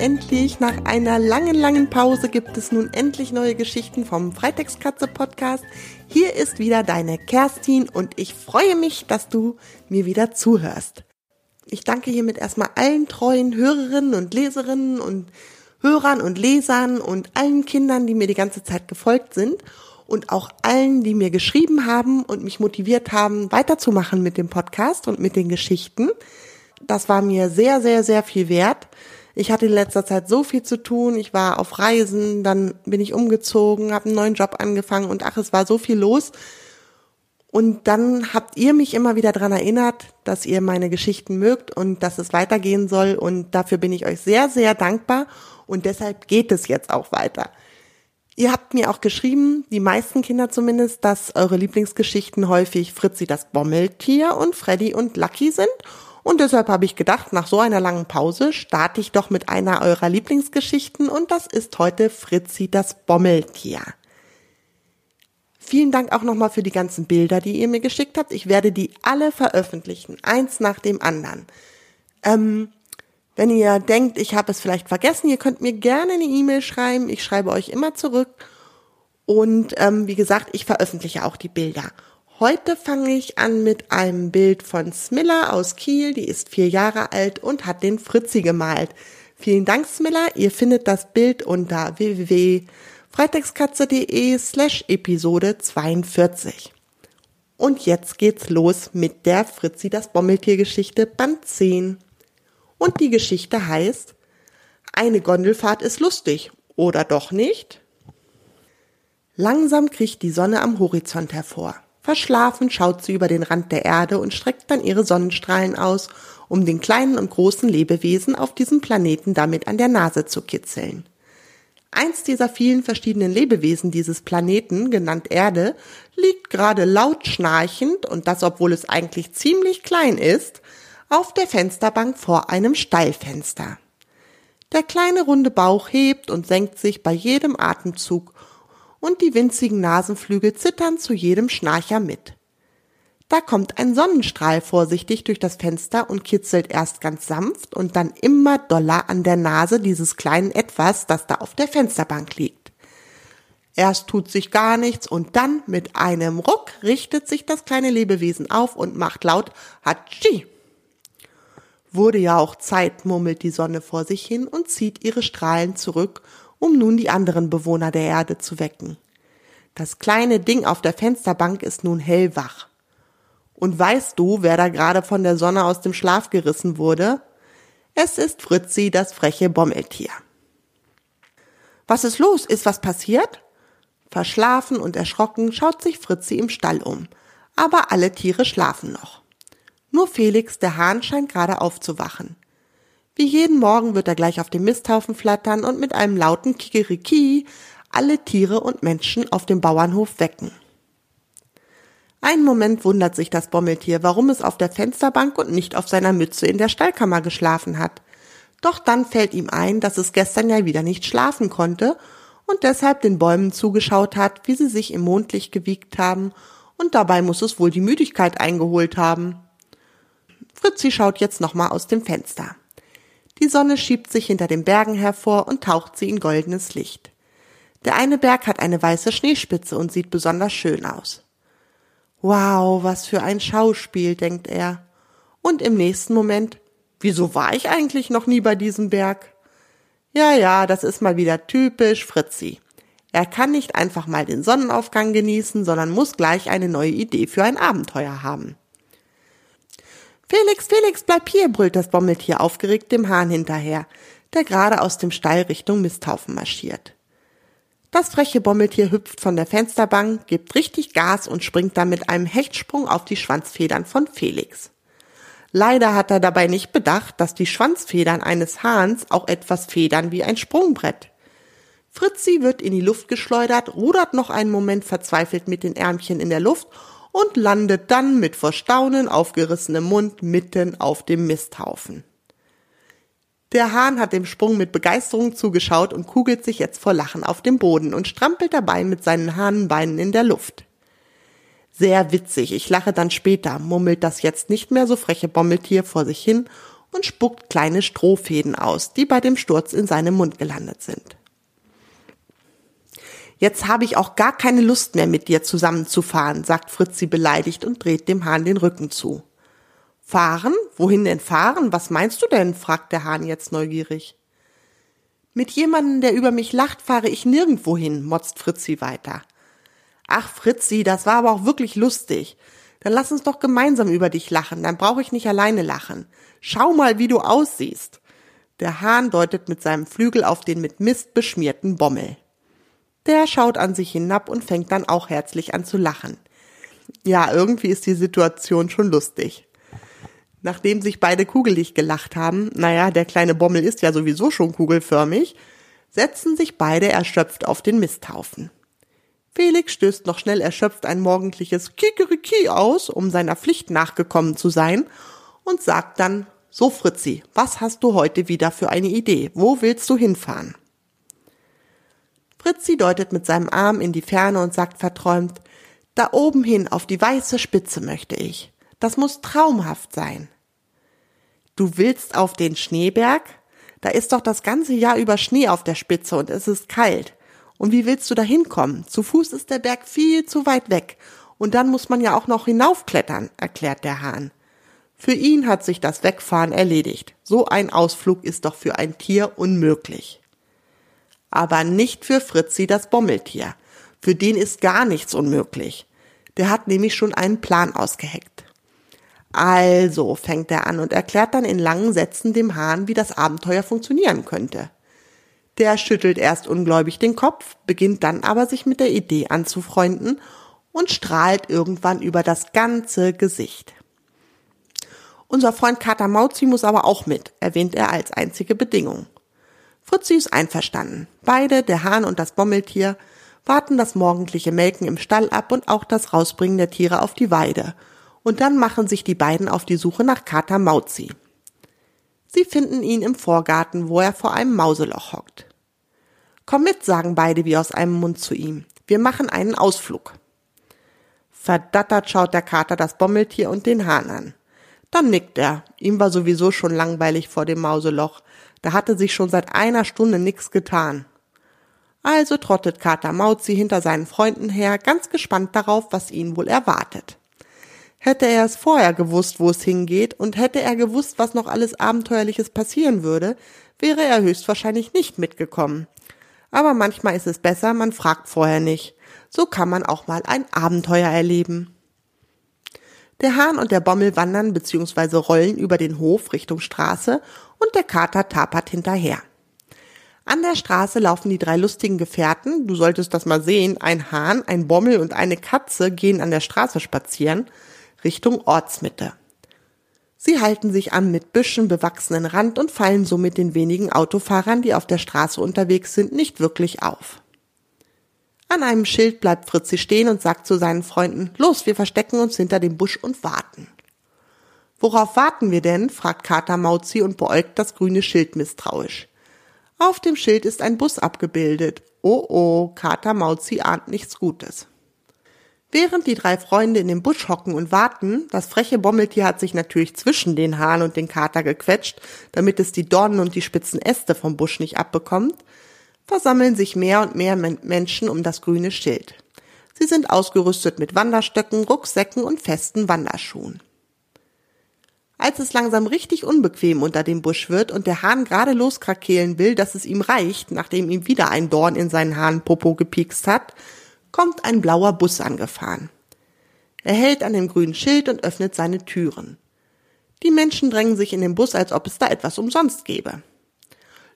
endlich, nach einer langen, langen Pause gibt es nun endlich neue Geschichten vom Freitagskatze Podcast. Hier ist wieder deine Kerstin und ich freue mich, dass du mir wieder zuhörst. Ich danke hiermit erstmal allen treuen Hörerinnen und Leserinnen und Hörern und Lesern und allen Kindern, die mir die ganze Zeit gefolgt sind und auch allen, die mir geschrieben haben und mich motiviert haben, weiterzumachen mit dem Podcast und mit den Geschichten. Das war mir sehr, sehr, sehr viel wert. Ich hatte in letzter Zeit so viel zu tun. Ich war auf Reisen, dann bin ich umgezogen, habe einen neuen Job angefangen und ach, es war so viel los. Und dann habt ihr mich immer wieder dran erinnert, dass ihr meine Geschichten mögt und dass es weitergehen soll. Und dafür bin ich euch sehr, sehr dankbar. Und deshalb geht es jetzt auch weiter. Ihr habt mir auch geschrieben, die meisten Kinder zumindest, dass eure Lieblingsgeschichten häufig Fritzi das Bommeltier und Freddy und Lucky sind. Und deshalb habe ich gedacht, nach so einer langen Pause starte ich doch mit einer eurer Lieblingsgeschichten und das ist heute Fritzi das Bommeltier. Vielen Dank auch nochmal für die ganzen Bilder, die ihr mir geschickt habt. Ich werde die alle veröffentlichen, eins nach dem anderen. Ähm, wenn ihr denkt, ich habe es vielleicht vergessen, ihr könnt mir gerne eine E-Mail schreiben. Ich schreibe euch immer zurück. Und ähm, wie gesagt, ich veröffentliche auch die Bilder. Heute fange ich an mit einem Bild von Smilla aus Kiel. Die ist vier Jahre alt und hat den Fritzi gemalt. Vielen Dank, Smilla. Ihr findet das Bild unter www.freitagskatze.de slash Episode 42. Und jetzt geht's los mit der Fritzi das Bommeltier-Geschichte Band 10. Und die Geschichte heißt, eine Gondelfahrt ist lustig, oder doch nicht? Langsam kriecht die Sonne am Horizont hervor. Verschlafen schaut sie über den Rand der Erde und streckt dann ihre Sonnenstrahlen aus, um den kleinen und großen Lebewesen auf diesem Planeten damit an der Nase zu kitzeln. Eins dieser vielen verschiedenen Lebewesen dieses Planeten, genannt Erde, liegt gerade laut schnarchend, und das obwohl es eigentlich ziemlich klein ist, auf der Fensterbank vor einem Steilfenster. Der kleine runde Bauch hebt und senkt sich bei jedem Atemzug und die winzigen Nasenflügel zittern zu jedem Schnarcher mit. Da kommt ein Sonnenstrahl vorsichtig durch das Fenster und kitzelt erst ganz sanft und dann immer doller an der Nase dieses kleinen Etwas, das da auf der Fensterbank liegt. Erst tut sich gar nichts und dann mit einem Ruck richtet sich das kleine Lebewesen auf und macht laut Hatschi. Wurde ja auch Zeit, murmelt die Sonne vor sich hin und zieht ihre Strahlen zurück, um nun die anderen Bewohner der Erde zu wecken. Das kleine Ding auf der Fensterbank ist nun hellwach. Und weißt du, wer da gerade von der Sonne aus dem Schlaf gerissen wurde? Es ist Fritzi, das freche Bommeltier. Was ist los? Ist was passiert? Verschlafen und erschrocken schaut sich Fritzi im Stall um. Aber alle Tiere schlafen noch. Nur Felix, der Hahn, scheint gerade aufzuwachen. Wie jeden Morgen wird er gleich auf dem Misthaufen flattern und mit einem lauten Kikeriki alle Tiere und Menschen auf dem Bauernhof wecken. Einen Moment wundert sich das Bommeltier, warum es auf der Fensterbank und nicht auf seiner Mütze in der Stallkammer geschlafen hat. Doch dann fällt ihm ein, dass es gestern ja wieder nicht schlafen konnte und deshalb den Bäumen zugeschaut hat, wie sie sich im Mondlicht gewiegt haben, und dabei muss es wohl die Müdigkeit eingeholt haben. Fritzi schaut jetzt nochmal aus dem Fenster. Die Sonne schiebt sich hinter den Bergen hervor und taucht sie in goldenes Licht. Der eine Berg hat eine weiße Schneespitze und sieht besonders schön aus. Wow, was für ein Schauspiel, denkt er. Und im nächsten Moment, wieso war ich eigentlich noch nie bei diesem Berg? Ja, ja, das ist mal wieder typisch Fritzi. Er kann nicht einfach mal den Sonnenaufgang genießen, sondern muss gleich eine neue Idee für ein Abenteuer haben. Felix, Felix, bleib hier, brüllt das Bommeltier aufgeregt dem Hahn hinterher, der gerade aus dem Stall Richtung Misthaufen marschiert. Das freche Bommeltier hüpft von der Fensterbank, gibt richtig Gas und springt dann mit einem Hechtsprung auf die Schwanzfedern von Felix. Leider hat er dabei nicht bedacht, dass die Schwanzfedern eines Hahns auch etwas federn wie ein Sprungbrett. Fritzi wird in die Luft geschleudert, rudert noch einen Moment verzweifelt mit den Ärmchen in der Luft und landet dann mit vor Staunen aufgerissenem Mund mitten auf dem Misthaufen. Der Hahn hat dem Sprung mit Begeisterung zugeschaut und kugelt sich jetzt vor Lachen auf dem Boden und strampelt dabei mit seinen Hahnenbeinen in der Luft. Sehr witzig, ich lache dann später, murmelt das jetzt nicht mehr so freche Bommeltier vor sich hin und spuckt kleine Strohfäden aus, die bei dem Sturz in seinem Mund gelandet sind. Jetzt habe ich auch gar keine Lust mehr mit dir zusammenzufahren, sagt Fritzi beleidigt und dreht dem Hahn den Rücken zu. Fahren? Wohin denn fahren? Was meinst du denn? fragt der Hahn jetzt neugierig. Mit jemandem, der über mich lacht, fahre ich nirgendwo hin, motzt Fritzi weiter. Ach, Fritzi, das war aber auch wirklich lustig. Dann lass uns doch gemeinsam über dich lachen, dann brauche ich nicht alleine lachen. Schau mal, wie du aussiehst. Der Hahn deutet mit seinem Flügel auf den mit Mist beschmierten Bommel. Der schaut an sich hinab und fängt dann auch herzlich an zu lachen. Ja, irgendwie ist die Situation schon lustig. Nachdem sich beide kugelig gelacht haben, naja, der kleine Bommel ist ja sowieso schon kugelförmig, setzen sich beide erschöpft auf den Misthaufen. Felix stößt noch schnell erschöpft ein morgendliches Kikeriki aus, um seiner Pflicht nachgekommen zu sein, und sagt dann, so Fritzi, was hast du heute wieder für eine Idee? Wo willst du hinfahren? Fritzi deutet mit seinem Arm in die Ferne und sagt verträumt, da oben hin auf die weiße Spitze möchte ich. Das muss traumhaft sein. Du willst auf den Schneeberg? Da ist doch das ganze Jahr über Schnee auf der Spitze und es ist kalt. Und wie willst du da hinkommen? Zu Fuß ist der Berg viel zu weit weg. Und dann muss man ja auch noch hinaufklettern, erklärt der Hahn. Für ihn hat sich das Wegfahren erledigt. So ein Ausflug ist doch für ein Tier unmöglich. Aber nicht für Fritzi das Bommeltier. Für den ist gar nichts unmöglich. Der hat nämlich schon einen Plan ausgeheckt. Also fängt er an und erklärt dann in langen Sätzen dem Hahn, wie das Abenteuer funktionieren könnte. Der schüttelt erst ungläubig den Kopf, beginnt dann aber sich mit der Idee anzufreunden und strahlt irgendwann über das ganze Gesicht. Unser Freund Kater Mauzi muss aber auch mit, erwähnt er als einzige Bedingung. Fritzi ist einverstanden. Beide, der Hahn und das Bommeltier, warten das morgendliche Melken im Stall ab und auch das Rausbringen der Tiere auf die Weide – und dann machen sich die beiden auf die Suche nach Kater Mauzi. Sie finden ihn im Vorgarten, wo er vor einem Mauseloch hockt. Komm mit, sagen beide wie aus einem Mund zu ihm. Wir machen einen Ausflug. Verdattert schaut der Kater das Bommeltier und den Hahn an. Dann nickt er. Ihm war sowieso schon langweilig vor dem Mauseloch. Da hatte sich schon seit einer Stunde nix getan. Also trottet Kater Mauzi hinter seinen Freunden her, ganz gespannt darauf, was ihn wohl erwartet. Hätte er es vorher gewusst, wo es hingeht, und hätte er gewusst, was noch alles Abenteuerliches passieren würde, wäre er höchstwahrscheinlich nicht mitgekommen. Aber manchmal ist es besser, man fragt vorher nicht. So kann man auch mal ein Abenteuer erleben. Der Hahn und der Bommel wandern bzw. rollen über den Hof Richtung Straße und der Kater tapert hinterher. An der Straße laufen die drei lustigen Gefährten, du solltest das mal sehen, ein Hahn, ein Bommel und eine Katze gehen an der Straße spazieren, Richtung Ortsmitte. Sie halten sich am mit Büschen bewachsenen Rand und fallen somit den wenigen Autofahrern, die auf der Straße unterwegs sind, nicht wirklich auf. An einem Schild bleibt Fritzi stehen und sagt zu seinen Freunden, los, wir verstecken uns hinter dem Busch und warten. Worauf warten wir denn? fragt Kater Mauzi und beäugt das grüne Schild misstrauisch. Auf dem Schild ist ein Bus abgebildet. Oh oh, Kater Mauzi ahnt nichts Gutes. Während die drei Freunde in dem Busch hocken und warten, das freche Bommeltier hat sich natürlich zwischen den Hahn und den Kater gequetscht, damit es die Dornen und die spitzen Äste vom Busch nicht abbekommt, versammeln sich mehr und mehr Menschen um das grüne Schild. Sie sind ausgerüstet mit Wanderstöcken, Rucksäcken und festen Wanderschuhen. Als es langsam richtig unbequem unter dem Busch wird und der Hahn gerade loskrakeelen will, dass es ihm reicht, nachdem ihm wieder ein Dorn in seinen Hahnpopo gepiekst hat, kommt ein blauer Bus angefahren. Er hält an dem grünen Schild und öffnet seine Türen. Die Menschen drängen sich in den Bus, als ob es da etwas umsonst gäbe.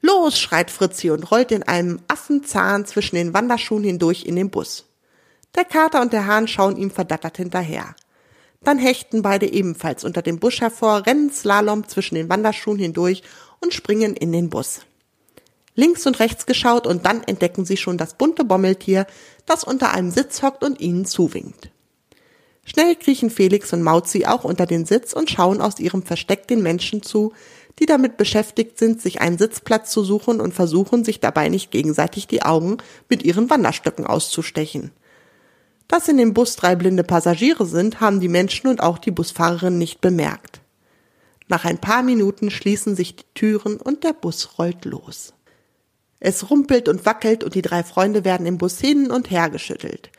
Los, schreit Fritzi und rollt in einem Affenzahn zwischen den Wanderschuhen hindurch in den Bus. Der Kater und der Hahn schauen ihm verdattert hinterher. Dann hechten beide ebenfalls unter dem Busch hervor, rennen Slalom zwischen den Wanderschuhen hindurch und springen in den Bus links und rechts geschaut und dann entdecken sie schon das bunte Bommeltier, das unter einem Sitz hockt und ihnen zuwinkt. Schnell kriechen Felix und Mauzi auch unter den Sitz und schauen aus ihrem Versteck den Menschen zu, die damit beschäftigt sind, sich einen Sitzplatz zu suchen und versuchen, sich dabei nicht gegenseitig die Augen mit ihren Wanderstöcken auszustechen. Dass in dem Bus drei blinde Passagiere sind, haben die Menschen und auch die Busfahrerin nicht bemerkt. Nach ein paar Minuten schließen sich die Türen und der Bus rollt los. Es rumpelt und wackelt und die drei Freunde werden im Bus hin und her geschüttelt.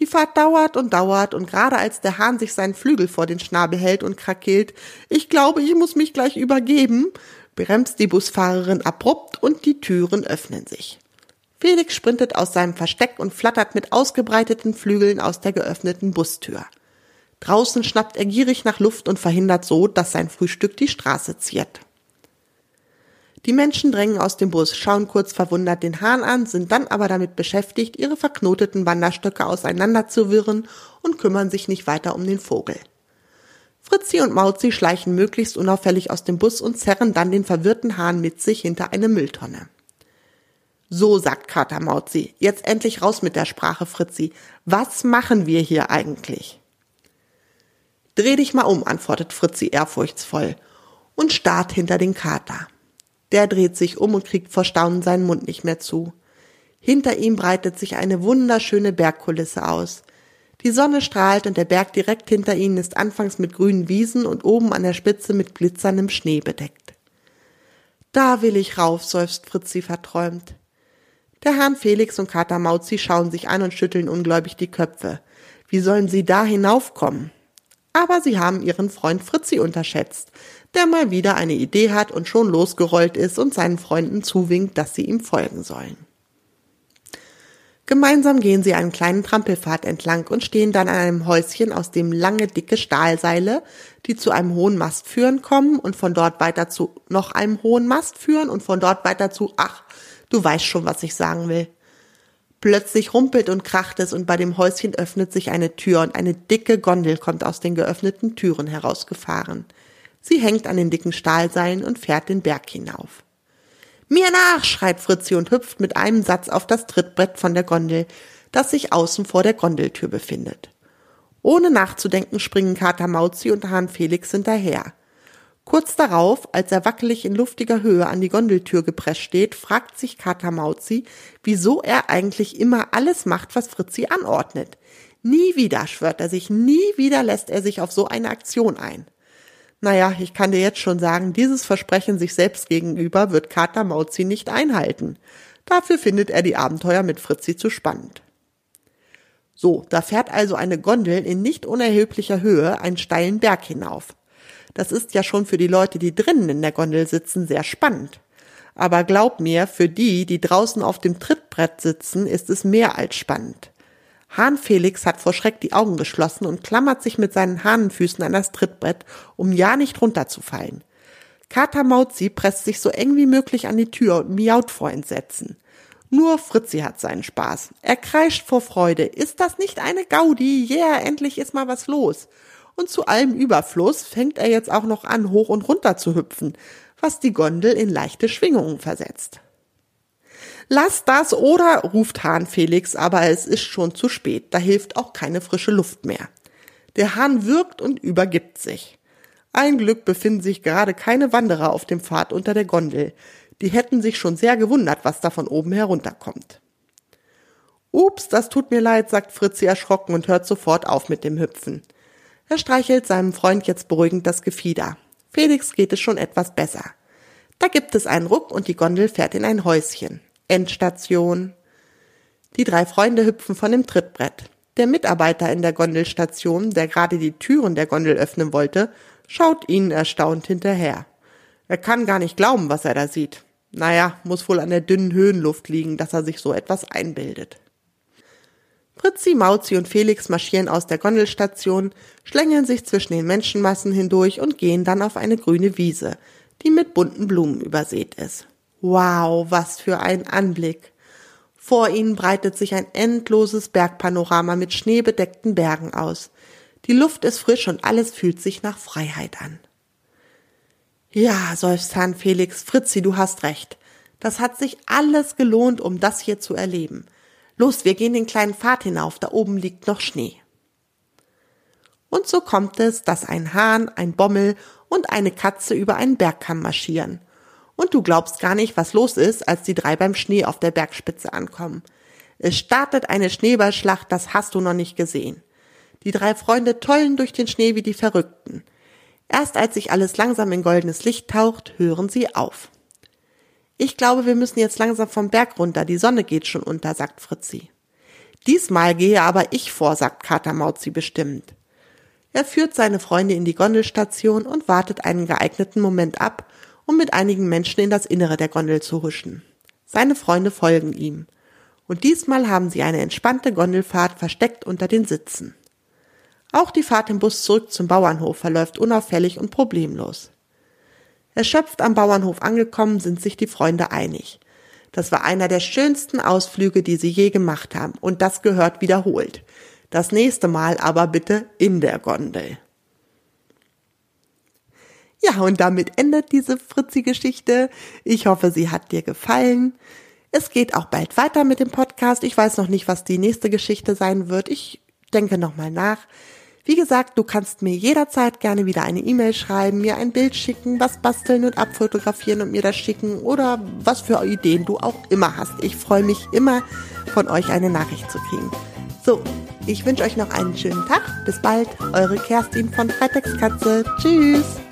Die Fahrt dauert und dauert und gerade als der Hahn sich seinen Flügel vor den Schnabel hält und krakeelt, ich glaube, ich muss mich gleich übergeben, bremst die Busfahrerin abrupt und die Türen öffnen sich. Felix sprintet aus seinem Versteck und flattert mit ausgebreiteten Flügeln aus der geöffneten Bustür. Draußen schnappt er gierig nach Luft und verhindert so, dass sein Frühstück die Straße ziert. Die Menschen drängen aus dem Bus, schauen kurz verwundert den Hahn an, sind dann aber damit beschäftigt, ihre verknoteten Wanderstöcke auseinanderzuwirren und kümmern sich nicht weiter um den Vogel. Fritzi und Mauzi schleichen möglichst unauffällig aus dem Bus und zerren dann den verwirrten Hahn mit sich hinter eine Mülltonne. So, sagt Kater Mauzi, jetzt endlich raus mit der Sprache, Fritzi. Was machen wir hier eigentlich? Dreh dich mal um, antwortet Fritzi ehrfurchtsvoll und starrt hinter den Kater. Der dreht sich um und kriegt vor Staunen seinen Mund nicht mehr zu. Hinter ihm breitet sich eine wunderschöne Bergkulisse aus. Die Sonne strahlt und der Berg direkt hinter ihnen ist anfangs mit grünen Wiesen und oben an der Spitze mit glitzerndem Schnee bedeckt. Da will ich rauf, seufzt Fritzi verträumt. Der Hahn Felix und Kater Mauzi schauen sich an und schütteln ungläubig die Köpfe. Wie sollen sie da hinaufkommen? Aber sie haben ihren Freund Fritzi unterschätzt, der mal wieder eine Idee hat und schon losgerollt ist und seinen Freunden zuwinkt, dass sie ihm folgen sollen. Gemeinsam gehen sie einen kleinen Trampelpfad entlang und stehen dann an einem Häuschen, aus dem lange, dicke Stahlseile, die zu einem hohen Mast führen, kommen und von dort weiter zu noch einem hohen Mast führen und von dort weiter zu, ach, du weißt schon, was ich sagen will. Plötzlich rumpelt und kracht es und bei dem Häuschen öffnet sich eine Tür und eine dicke Gondel kommt aus den geöffneten Türen herausgefahren. Sie hängt an den dicken Stahlseilen und fährt den Berg hinauf. Mir nach, schreit Fritzi und hüpft mit einem Satz auf das Trittbrett von der Gondel, das sich außen vor der Gondeltür befindet. Ohne nachzudenken springen Kater Mauzi und Hahn Felix hinterher. Kurz darauf, als er wackelig in luftiger Höhe an die Gondeltür gepresst steht, fragt sich Kater Mauzi, wieso er eigentlich immer alles macht, was Fritzi anordnet. Nie wieder, schwört er sich, nie wieder lässt er sich auf so eine Aktion ein. Naja, ich kann dir jetzt schon sagen, dieses Versprechen sich selbst gegenüber wird Kater Mauzi nicht einhalten. Dafür findet er die Abenteuer mit Fritzi zu spannend. So, da fährt also eine Gondel in nicht unerheblicher Höhe einen steilen Berg hinauf. Das ist ja schon für die Leute, die drinnen in der Gondel sitzen, sehr spannend. Aber glaub mir, für die, die draußen auf dem Trittbrett sitzen, ist es mehr als spannend. Hahn Felix hat vor Schreck die Augen geschlossen und klammert sich mit seinen Hahnenfüßen an das Trittbrett, um ja nicht runterzufallen. Kater Mauzi presst sich so eng wie möglich an die Tür und miaut vor Entsetzen. Nur Fritzi hat seinen Spaß. Er kreischt vor Freude. Ist das nicht eine Gaudi? Yeah, endlich ist mal was los. Und zu allem Überfluss fängt er jetzt auch noch an, hoch und runter zu hüpfen, was die Gondel in leichte Schwingungen versetzt. Lass das oder, ruft Hahn Felix, aber es ist schon zu spät, da hilft auch keine frische Luft mehr. Der Hahn wirkt und übergibt sich. Ein Glück befinden sich gerade keine Wanderer auf dem Pfad unter der Gondel. Die hätten sich schon sehr gewundert, was da von oben herunterkommt. Ups, das tut mir leid, sagt Fritzi erschrocken und hört sofort auf mit dem Hüpfen. Er streichelt seinem Freund jetzt beruhigend das Gefieder. Felix geht es schon etwas besser. Da gibt es einen Ruck und die Gondel fährt in ein Häuschen. Endstation. Die drei Freunde hüpfen von dem Trittbrett. Der Mitarbeiter in der Gondelstation, der gerade die Türen der Gondel öffnen wollte, schaut ihnen erstaunt hinterher. Er kann gar nicht glauben, was er da sieht. Naja, muss wohl an der dünnen Höhenluft liegen, dass er sich so etwas einbildet. Fritzi, Mauzi und Felix marschieren aus der Gondelstation, schlängeln sich zwischen den Menschenmassen hindurch und gehen dann auf eine grüne Wiese, die mit bunten Blumen übersät ist. Wow, was für ein Anblick. Vor ihnen breitet sich ein endloses Bergpanorama mit schneebedeckten Bergen aus. Die Luft ist frisch und alles fühlt sich nach Freiheit an. Ja, seufzt Herrn Felix, Fritzi, du hast recht. Das hat sich alles gelohnt, um das hier zu erleben. Los, wir gehen den kleinen Pfad hinauf, da oben liegt noch Schnee. Und so kommt es, dass ein Hahn, ein Bommel und eine Katze über einen Bergkamm marschieren und du glaubst gar nicht, was los ist, als die drei beim Schnee auf der Bergspitze ankommen. Es startet eine Schneeballschlacht, das hast du noch nicht gesehen. Die drei Freunde tollen durch den Schnee wie die Verrückten. Erst als sich alles langsam in goldenes Licht taucht, hören sie auf. Ich glaube, wir müssen jetzt langsam vom Berg runter, die Sonne geht schon unter, sagt Fritzi. Diesmal gehe aber ich vor, sagt Kater Mauzi bestimmt. Er führt seine Freunde in die Gondelstation und wartet einen geeigneten Moment ab, um mit einigen Menschen in das Innere der Gondel zu huschen. Seine Freunde folgen ihm. Und diesmal haben sie eine entspannte Gondelfahrt versteckt unter den Sitzen. Auch die Fahrt im Bus zurück zum Bauernhof verläuft unauffällig und problemlos. Erschöpft am Bauernhof angekommen, sind sich die Freunde einig. Das war einer der schönsten Ausflüge, die sie je gemacht haben, und das gehört wiederholt. Das nächste Mal aber bitte in der Gondel. Ja, und damit endet diese Fritzi-Geschichte. Ich hoffe, sie hat dir gefallen. Es geht auch bald weiter mit dem Podcast. Ich weiß noch nicht, was die nächste Geschichte sein wird. Ich denke nochmal nach. Wie gesagt, du kannst mir jederzeit gerne wieder eine E-Mail schreiben, mir ein Bild schicken, was basteln und abfotografieren und mir das schicken oder was für Ideen du auch immer hast. Ich freue mich immer, von euch eine Nachricht zu kriegen. So, ich wünsche euch noch einen schönen Tag. Bis bald, eure Kerstin von Freitagskatze. Tschüss.